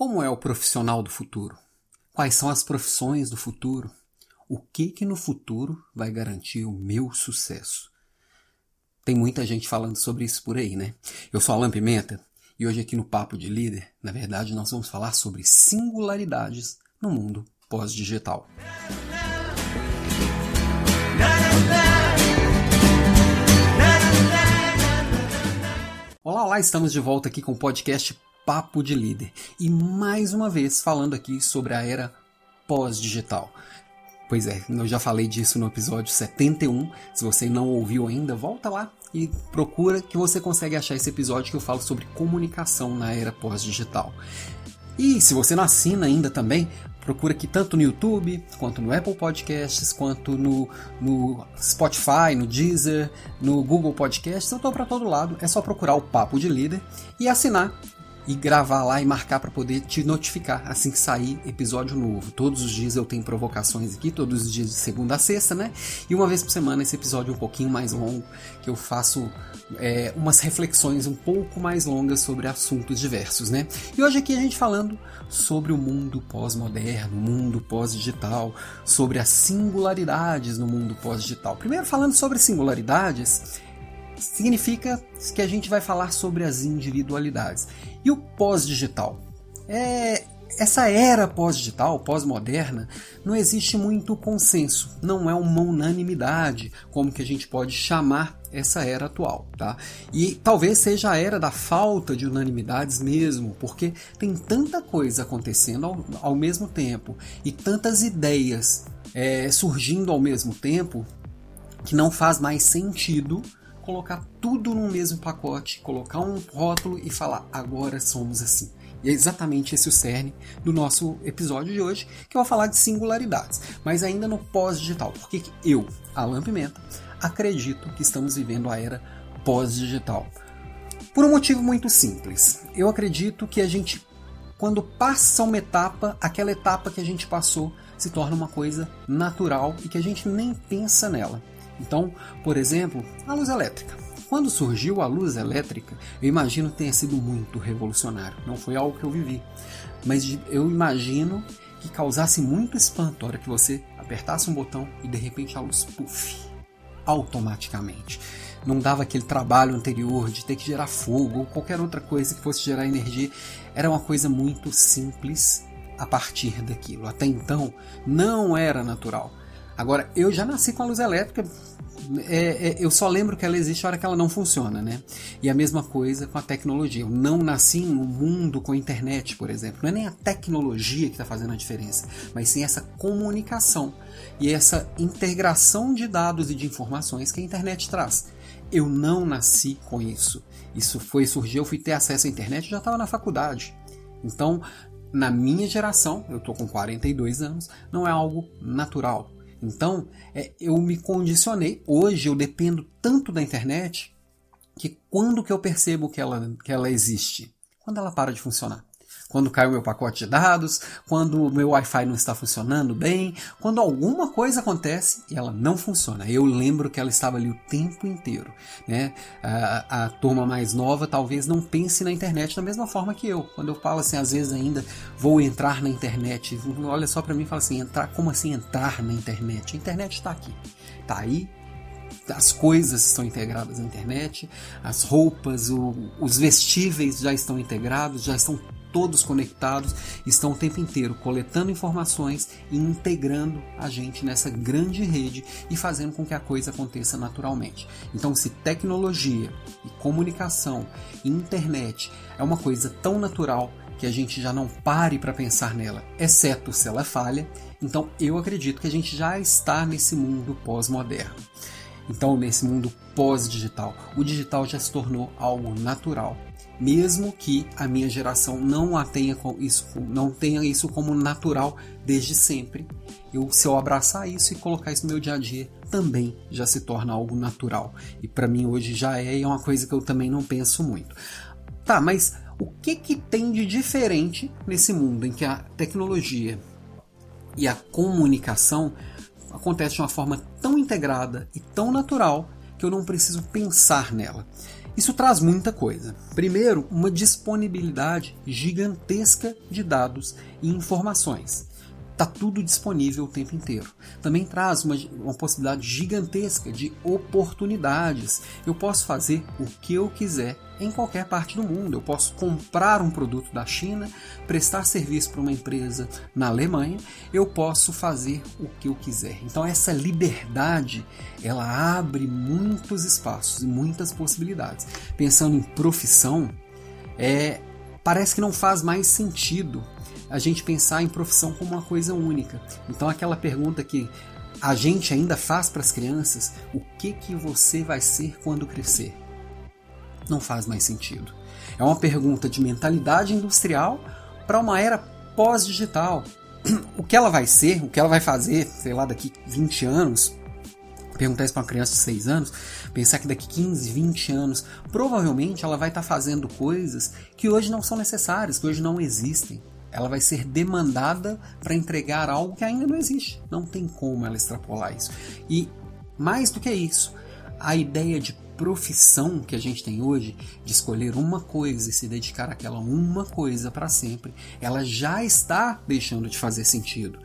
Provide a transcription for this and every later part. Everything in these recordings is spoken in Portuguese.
Como é o profissional do futuro? Quais são as profissões do futuro? O que que no futuro vai garantir o meu sucesso? Tem muita gente falando sobre isso por aí, né? Eu sou Alan Pimenta e hoje aqui no Papo de Líder, na verdade, nós vamos falar sobre singularidades no mundo pós-digital. Olá, olá, estamos de volta aqui com o podcast Papo de Líder. E mais uma vez falando aqui sobre a era pós-digital. Pois é, eu já falei disso no episódio 71. Se você não ouviu ainda, volta lá e procura que você consegue achar esse episódio que eu falo sobre comunicação na era pós-digital. E se você não assina ainda também, procura aqui tanto no YouTube, quanto no Apple Podcasts, quanto no, no Spotify, no Deezer, no Google Podcasts. Eu estou para todo lado. É só procurar o Papo de Líder e assinar e gravar lá e marcar para poder te notificar assim que sair episódio novo. Todos os dias eu tenho provocações aqui, todos os dias de segunda a sexta, né? E uma vez por semana esse episódio é um pouquinho mais longo, que eu faço é, umas reflexões um pouco mais longas sobre assuntos diversos, né? E hoje aqui a gente falando sobre o mundo pós-moderno, mundo pós-digital, sobre as singularidades no mundo pós-digital. Primeiro falando sobre singularidades, significa que a gente vai falar sobre as individualidades. E o pós-digital? É, essa era pós-digital, pós-moderna, não existe muito consenso, não é uma unanimidade, como que a gente pode chamar essa era atual, tá? E talvez seja a era da falta de unanimidades mesmo, porque tem tanta coisa acontecendo ao, ao mesmo tempo e tantas ideias é, surgindo ao mesmo tempo que não faz mais sentido colocar tudo no mesmo pacote, colocar um rótulo e falar agora somos assim. E é exatamente esse o cerne do nosso episódio de hoje, que eu vou falar de singularidades, mas ainda no pós-digital. Porque eu, Alan Pimenta, acredito que estamos vivendo a era pós-digital. Por um motivo muito simples. Eu acredito que a gente, quando passa uma etapa, aquela etapa que a gente passou se torna uma coisa natural e que a gente nem pensa nela. Então, por exemplo, a luz elétrica. Quando surgiu a luz elétrica, eu imagino que tenha sido muito revolucionário. Não foi algo que eu vivi, mas eu imagino que causasse muito espanto a hora que você apertasse um botão e de repente a luz puff, automaticamente. Não dava aquele trabalho anterior de ter que gerar fogo ou qualquer outra coisa que fosse gerar energia. Era uma coisa muito simples a partir daquilo. Até então não era natural. Agora, eu já nasci com a luz elétrica, é, é, eu só lembro que ela existe a hora que ela não funciona, né? E a mesma coisa com a tecnologia. Eu não nasci em um mundo com a internet, por exemplo. Não é nem a tecnologia que está fazendo a diferença, mas sim essa comunicação e essa integração de dados e de informações que a internet traz. Eu não nasci com isso. Isso foi surgir, eu fui ter acesso à internet, já estava na faculdade. Então, na minha geração, eu estou com 42 anos, não é algo natural então, é, eu me condicionei. Hoje eu dependo tanto da internet que quando que eu percebo que ela, que ela existe? Quando ela para de funcionar. Quando cai o meu pacote de dados, quando o meu Wi-Fi não está funcionando bem, quando alguma coisa acontece e ela não funciona. Eu lembro que ela estava ali o tempo inteiro. Né? A, a turma mais nova talvez não pense na internet da mesma forma que eu. Quando eu falo assim, às vezes ainda vou entrar na internet, olha só para mim e fala assim, entrar, como assim entrar na internet? A internet está aqui, está aí, as coisas estão integradas na internet, as roupas, o, os vestíveis já estão integrados, já estão todos conectados, estão o tempo inteiro coletando informações e integrando a gente nessa grande rede e fazendo com que a coisa aconteça naturalmente. Então, se tecnologia e comunicação e internet é uma coisa tão natural que a gente já não pare para pensar nela, exceto se ela falha, então eu acredito que a gente já está nesse mundo pós-moderno. Então, nesse mundo pós-digital, o digital já se tornou algo natural mesmo que a minha geração não a tenha isso, não tenha isso como natural desde sempre. Eu, se eu abraçar isso e colocar isso no meu dia a dia, também já se torna algo natural. E para mim hoje já é, e é uma coisa que eu também não penso muito. Tá, mas o que, que tem de diferente nesse mundo em que a tecnologia e a comunicação acontece de uma forma tão integrada e tão natural que eu não preciso pensar nela. Isso traz muita coisa. Primeiro, uma disponibilidade gigantesca de dados e informações. Está tudo disponível o tempo inteiro. Também traz uma, uma possibilidade gigantesca de oportunidades. Eu posso fazer o que eu quiser em qualquer parte do mundo. Eu posso comprar um produto da China, prestar serviço para uma empresa na Alemanha, eu posso fazer o que eu quiser. Então essa liberdade, ela abre muitos espaços e muitas possibilidades. Pensando em profissão, é, parece que não faz mais sentido a gente pensar em profissão como uma coisa única. Então aquela pergunta que a gente ainda faz para as crianças, o que que você vai ser quando crescer? não faz mais sentido. É uma pergunta de mentalidade industrial para uma era pós-digital. O que ela vai ser, o que ela vai fazer, sei lá, daqui 20 anos, perguntar isso para uma criança de 6 anos, pensar que daqui 15, 20 anos, provavelmente ela vai estar tá fazendo coisas que hoje não são necessárias, que hoje não existem. Ela vai ser demandada para entregar algo que ainda não existe. Não tem como ela extrapolar isso. E mais do que isso, a ideia de profissão que a gente tem hoje, de escolher uma coisa e se dedicar àquela uma coisa para sempre, ela já está deixando de fazer sentido.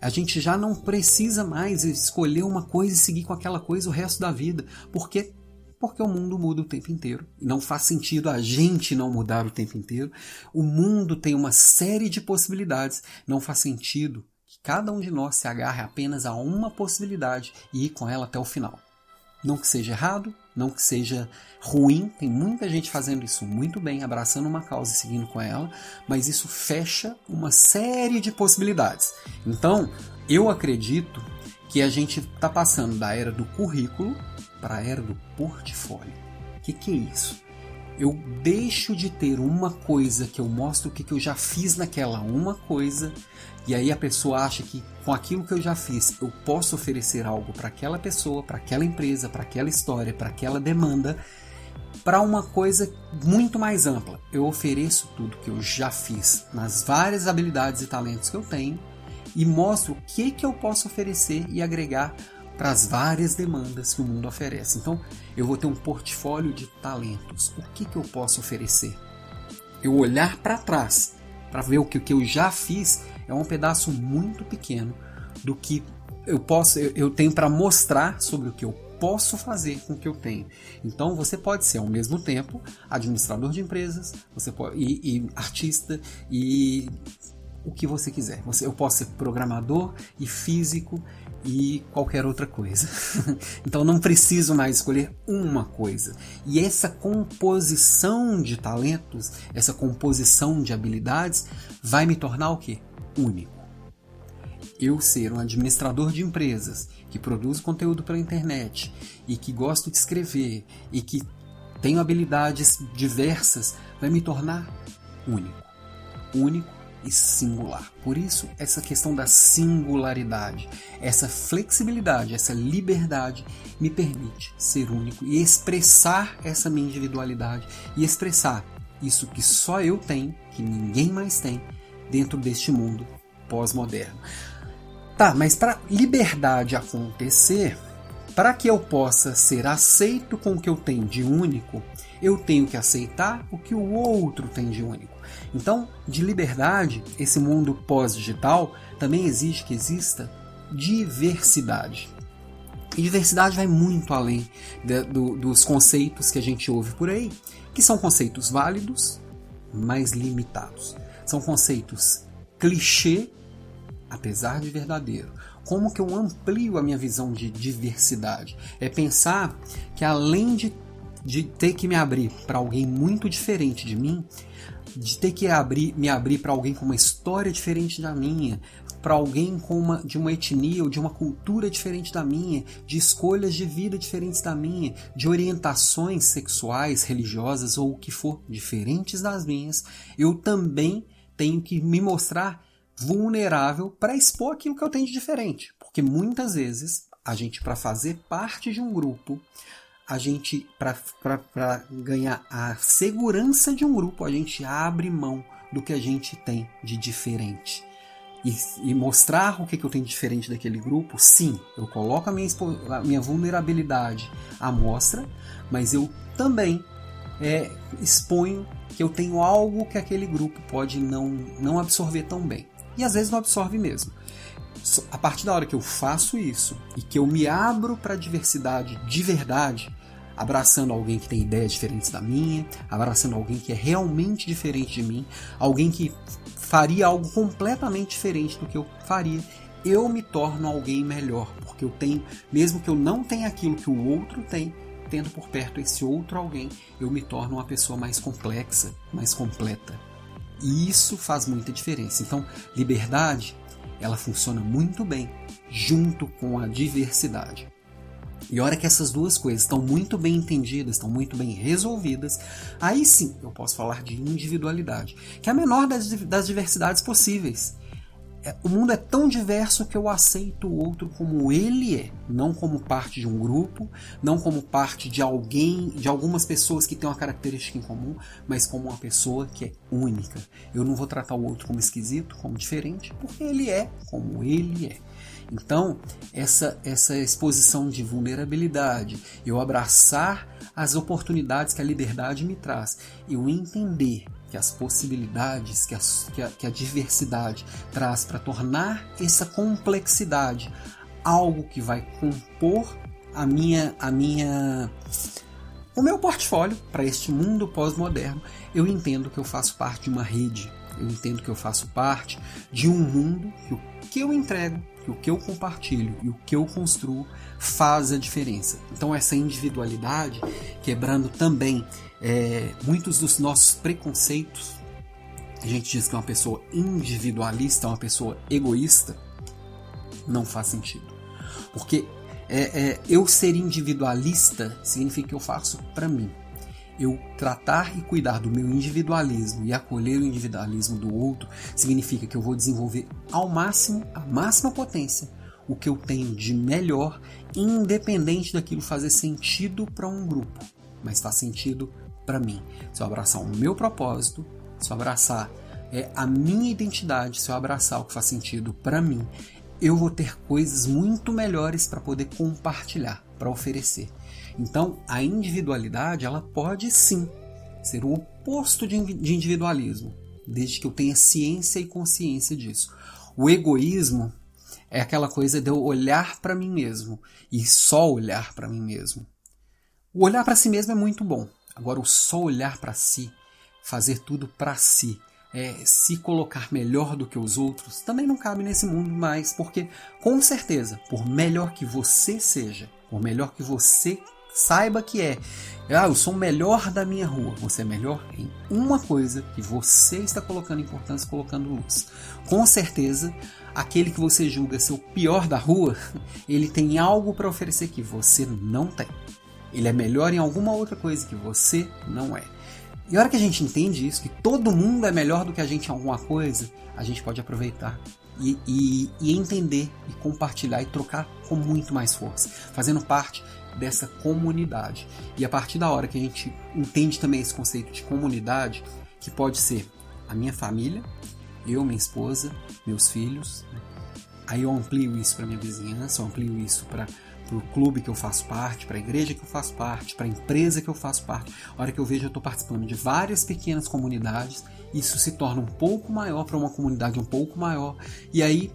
A gente já não precisa mais escolher uma coisa e seguir com aquela coisa o resto da vida, porque porque o mundo muda o tempo inteiro. Não faz sentido a gente não mudar o tempo inteiro. O mundo tem uma série de possibilidades. Não faz sentido que cada um de nós se agarre apenas a uma possibilidade e ir com ela até o final. Não que seja errado, não que seja ruim, tem muita gente fazendo isso muito bem, abraçando uma causa e seguindo com ela, mas isso fecha uma série de possibilidades. Então, eu acredito que a gente está passando da era do currículo para a era do portfólio. O que, que é isso? Eu deixo de ter uma coisa que eu mostro o que, que eu já fiz naquela uma coisa e aí a pessoa acha que com aquilo que eu já fiz, eu posso oferecer algo para aquela pessoa, para aquela empresa, para aquela história, para aquela demanda, para uma coisa muito mais ampla. Eu ofereço tudo que eu já fiz nas várias habilidades e talentos que eu tenho e mostro o que que eu posso oferecer e agregar para as várias demandas que o mundo oferece. Então, eu vou ter um portfólio de talentos. O que que eu posso oferecer? Eu olhar para trás para ver o que, o que eu já fiz é um pedaço muito pequeno do que eu posso eu, eu tenho para mostrar sobre o que eu posso fazer com o que eu tenho. Então você pode ser ao mesmo tempo administrador de empresas, você pode e, e artista e o que você quiser. Você, eu posso ser programador e físico e qualquer outra coisa. então não preciso mais escolher uma coisa. E essa composição de talentos, essa composição de habilidades vai me tornar o quê? único. Eu ser um administrador de empresas que produz conteúdo pela internet e que gosto de escrever e que tenho habilidades diversas vai me tornar único. Único e singular. Por isso, essa questão da singularidade, essa flexibilidade, essa liberdade me permite ser único e expressar essa minha individualidade e expressar isso que só eu tenho, que ninguém mais tem dentro deste mundo pós-moderno. Tá, mas para liberdade acontecer, para que eu possa ser aceito com o que eu tenho de único, eu tenho que aceitar o que o outro tem de único. Então, de liberdade, esse mundo pós-digital também exige que exista diversidade. E diversidade vai muito além de, do, dos conceitos que a gente ouve por aí, que são conceitos válidos, mas limitados. São conceitos clichê, apesar de verdadeiro. Como que eu amplio a minha visão de diversidade? É pensar que além de, de ter que me abrir para alguém muito diferente de mim, de ter que abrir, me abrir para alguém com uma história diferente da minha, para alguém com uma, de uma etnia ou de uma cultura diferente da minha, de escolhas de vida diferentes da minha, de orientações sexuais, religiosas ou o que for diferentes das minhas, eu também tenho que me mostrar vulnerável para expor aquilo que eu tenho de diferente. Porque muitas vezes a gente, para fazer parte de um grupo, a gente, para ganhar a segurança de um grupo, a gente abre mão do que a gente tem de diferente e, e mostrar o que, que eu tenho de diferente daquele grupo, sim, eu coloco a minha, a minha vulnerabilidade à mostra, mas eu também é, exponho que eu tenho algo que aquele grupo pode não, não absorver tão bem. E às vezes não absorve mesmo. A partir da hora que eu faço isso e que eu me abro para a diversidade de verdade, abraçando alguém que tem ideias diferentes da minha, abraçando alguém que é realmente diferente de mim, alguém que faria algo completamente diferente do que eu faria, eu me torno alguém melhor, porque eu tenho, mesmo que eu não tenha aquilo que o outro tem, tendo por perto esse outro alguém, eu me torno uma pessoa mais complexa, mais completa. E isso faz muita diferença. Então, liberdade, ela funciona muito bem junto com a diversidade. E hora que essas duas coisas estão muito bem entendidas, estão muito bem resolvidas, aí sim eu posso falar de individualidade, que é a menor das, das diversidades possíveis. É, o mundo é tão diverso que eu aceito o outro como ele é, não como parte de um grupo, não como parte de alguém, de algumas pessoas que têm uma característica em comum, mas como uma pessoa que é única. Eu não vou tratar o outro como esquisito, como diferente, porque ele é como ele é. Então, essa, essa exposição de vulnerabilidade, eu abraçar as oportunidades que a liberdade me traz, eu entender que as possibilidades que a, que a, que a diversidade traz para tornar essa complexidade algo que vai compor a minha a minha o meu portfólio para este mundo pós-moderno, eu entendo que eu faço parte de uma rede, eu entendo que eu faço parte de um mundo que o que eu entrego, que o que eu compartilho e o que eu construo faz a diferença. Então essa individualidade, quebrando também é, muitos dos nossos preconceitos, a gente diz que uma pessoa individualista uma pessoa egoísta, não faz sentido. Porque é, é, eu ser individualista significa que eu faço para mim. Eu tratar e cuidar do meu individualismo e acolher o individualismo do outro significa que eu vou desenvolver ao máximo, a máxima potência, o que eu tenho de melhor, independente daquilo fazer sentido para um grupo, mas faz sentido para mim. Se eu abraçar o meu propósito, se eu abraçar é, a minha identidade, se eu abraçar o que faz sentido para mim, eu vou ter coisas muito melhores para poder compartilhar, para oferecer. Então, a individualidade, ela pode sim ser o oposto de individualismo, desde que eu tenha ciência e consciência disso. O egoísmo é aquela coisa de eu olhar para mim mesmo e só olhar para mim mesmo. O olhar para si mesmo é muito bom. Agora, o só olhar para si, fazer tudo para si, é, se colocar melhor do que os outros, também não cabe nesse mundo mais, porque com certeza, por melhor que você seja, por melhor que você saiba que é, ah, eu sou o melhor da minha rua. Você é melhor em uma coisa que você está colocando importância, colocando luz. Com certeza, aquele que você julga ser o pior da rua, ele tem algo para oferecer que você não tem. Ele é melhor em alguma outra coisa que você não é. E a hora que a gente entende isso, que todo mundo é melhor do que a gente em alguma coisa, a gente pode aproveitar e, e, e entender e compartilhar e trocar com muito mais força, fazendo parte dessa comunidade. E a partir da hora que a gente entende também esse conceito de comunidade, que pode ser a minha família, eu, minha esposa, meus filhos, né? aí eu amplio isso para minha vizinhança, eu amplio isso para o clube que eu faço parte, para a igreja que eu faço parte, para a empresa que eu faço parte. A hora que eu vejo eu estou participando de várias pequenas comunidades, isso se torna um pouco maior para uma comunidade um pouco maior, e aí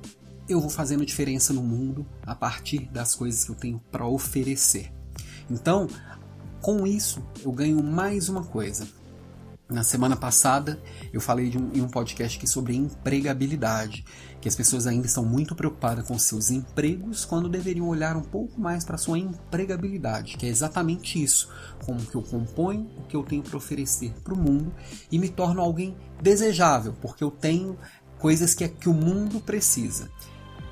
eu vou fazendo diferença no mundo a partir das coisas que eu tenho para oferecer. Então, com isso, eu ganho mais uma coisa. Na semana passada, eu falei um, em um podcast aqui sobre empregabilidade, que as pessoas ainda estão muito preocupadas com seus empregos quando deveriam olhar um pouco mais para sua empregabilidade, que é exatamente isso, como que eu componho o que eu tenho para oferecer para o mundo e me torno alguém desejável, porque eu tenho coisas que, é, que o mundo precisa.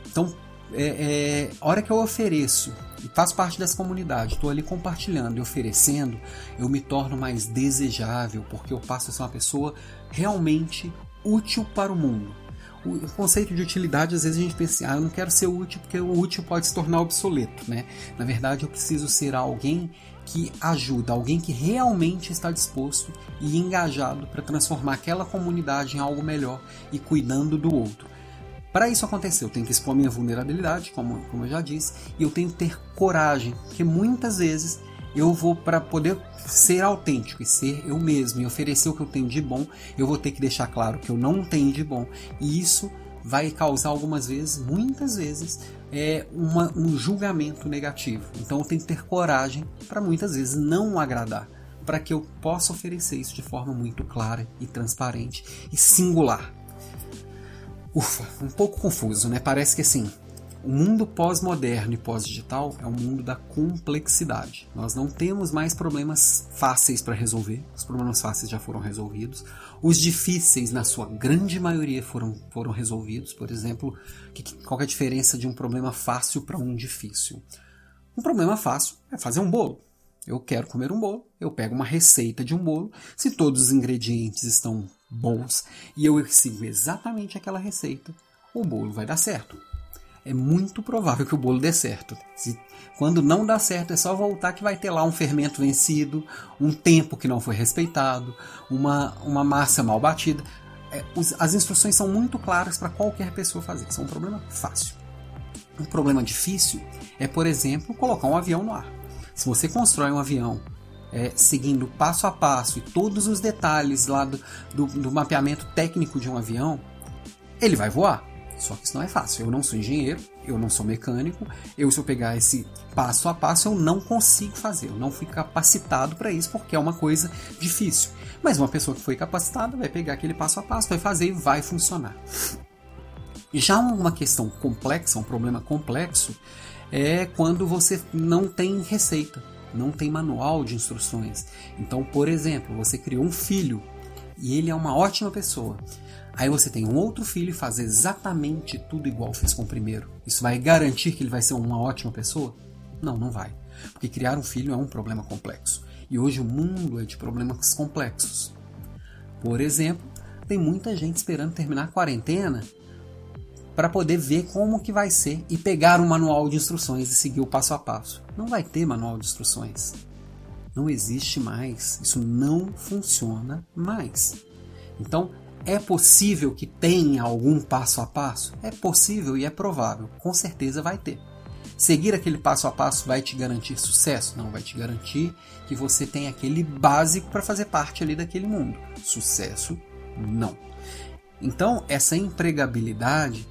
Então, é, é, a hora que eu ofereço e faço parte dessa comunidade, estou ali compartilhando e oferecendo, eu me torno mais desejável, porque eu passo a ser uma pessoa realmente útil para o mundo. O conceito de utilidade, às vezes a gente pensa assim, ah, eu não quero ser útil porque o útil pode se tornar obsoleto, né? Na verdade, eu preciso ser alguém que ajuda, alguém que realmente está disposto e engajado para transformar aquela comunidade em algo melhor e cuidando do outro. Para isso acontecer, eu tenho que expor minha vulnerabilidade, como, como eu já disse, e eu tenho que ter coragem, porque muitas vezes eu vou para poder ser autêntico e ser eu mesmo e oferecer o que eu tenho de bom, eu vou ter que deixar claro que eu não tenho de bom. E isso vai causar algumas vezes, muitas vezes, é uma, um julgamento negativo. Então eu tenho que ter coragem para muitas vezes não agradar, para que eu possa oferecer isso de forma muito clara e transparente e singular. Ufa, um pouco confuso, né? Parece que assim, o mundo pós-moderno e pós-digital é um mundo da complexidade. Nós não temos mais problemas fáceis para resolver, os problemas fáceis já foram resolvidos. Os difíceis, na sua grande maioria, foram, foram resolvidos. Por exemplo, que, qual é a diferença de um problema fácil para um difícil? Um problema fácil é fazer um bolo. Eu quero comer um bolo, eu pego uma receita de um bolo. Se todos os ingredientes estão bons e eu sigo exatamente aquela receita, o bolo vai dar certo é muito provável que o bolo dê certo. Se, quando não dá certo, é só voltar que vai ter lá um fermento vencido, um tempo que não foi respeitado, uma, uma massa mal batida. É, os, as instruções são muito claras para qualquer pessoa fazer. Isso é um problema fácil. Um problema difícil é, por exemplo, colocar um avião no ar. Se você constrói um avião é, seguindo passo a passo e todos os detalhes lá do, do, do mapeamento técnico de um avião, ele vai voar. Só que isso não é fácil. Eu não sou engenheiro, eu não sou mecânico. Eu, se eu pegar esse passo a passo, eu não consigo fazer. Eu não fui capacitado para isso porque é uma coisa difícil. Mas uma pessoa que foi capacitada vai pegar aquele passo a passo, vai fazer e vai funcionar. Já uma questão complexa, um problema complexo, é quando você não tem receita, não tem manual de instruções. Então, por exemplo, você criou um filho e ele é uma ótima pessoa. Aí você tem um outro filho e faz exatamente tudo igual fez com o primeiro. Isso vai garantir que ele vai ser uma ótima pessoa? Não, não vai. Porque criar um filho é um problema complexo. E hoje o mundo é de problemas complexos. Por exemplo, tem muita gente esperando terminar a quarentena para poder ver como que vai ser e pegar um manual de instruções e seguir o passo a passo. Não vai ter manual de instruções. Não existe mais. Isso não funciona mais. Então, é possível que tenha algum passo a passo? É possível e é provável. Com certeza vai ter. Seguir aquele passo a passo vai te garantir sucesso? Não, vai te garantir que você tem aquele básico para fazer parte ali daquele mundo. Sucesso, não. Então, essa empregabilidade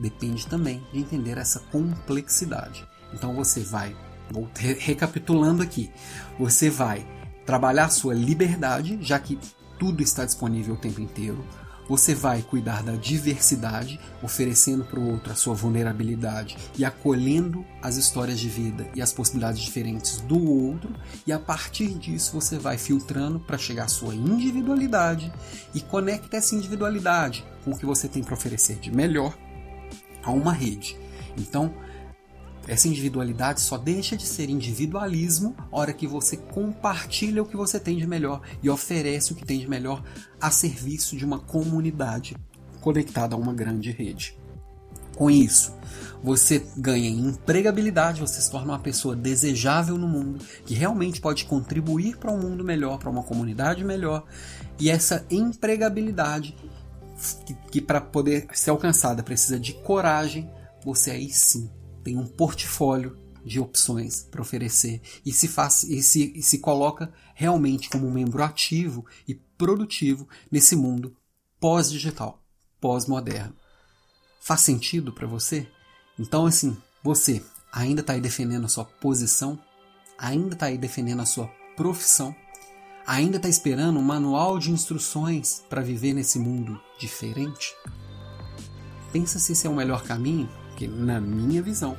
depende também de entender essa complexidade. Então, você vai, vou recapitulando aqui, você vai trabalhar sua liberdade, já que tudo está disponível o tempo inteiro. Você vai cuidar da diversidade, oferecendo para o outro a sua vulnerabilidade e acolhendo as histórias de vida e as possibilidades diferentes do outro, e a partir disso você vai filtrando para chegar à sua individualidade e conecta essa individualidade com o que você tem para oferecer de melhor a uma rede. Então, essa individualidade só deixa de ser individualismo hora que você compartilha o que você tem de melhor e oferece o que tem de melhor a serviço de uma comunidade conectada a uma grande rede. Com isso, você ganha em empregabilidade, você se torna uma pessoa desejável no mundo, que realmente pode contribuir para um mundo melhor, para uma comunidade melhor. E essa empregabilidade, que, que para poder ser alcançada precisa de coragem, você aí sim tem um portfólio de opções para oferecer e se, faz, e, se, e se coloca realmente como um membro ativo e produtivo nesse mundo pós-digital, pós-moderno. Faz sentido para você? Então, assim, você ainda está aí defendendo a sua posição, ainda está aí defendendo a sua profissão, ainda está esperando um manual de instruções para viver nesse mundo diferente? Pensa se esse é o melhor caminho porque na minha visão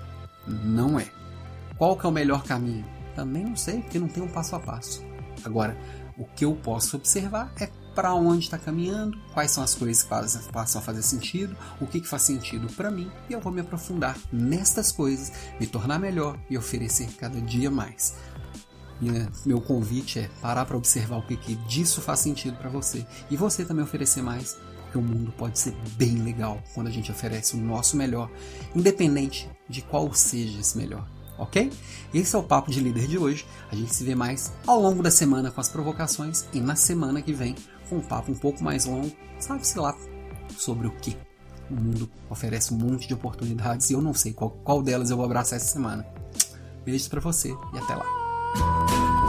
não é. Qual que é o melhor caminho? Também não sei, porque não tem um passo a passo. Agora, o que eu posso observar é para onde está caminhando, quais são as coisas que passam a fazer sentido, o que, que faz sentido para mim, e eu vou me aprofundar nestas coisas, me tornar melhor e oferecer cada dia mais. meu convite é parar para observar o que, que disso faz sentido para você e você também oferecer mais porque o mundo pode ser bem legal quando a gente oferece o nosso melhor, independente de qual seja esse melhor. Ok? Esse é o Papo de Líder de hoje. A gente se vê mais ao longo da semana com as provocações e na semana que vem com um papo um pouco mais longo, sabe-se lá sobre o que. O mundo oferece um monte de oportunidades e eu não sei qual, qual delas eu vou abraçar essa semana. Beijos para você e até lá.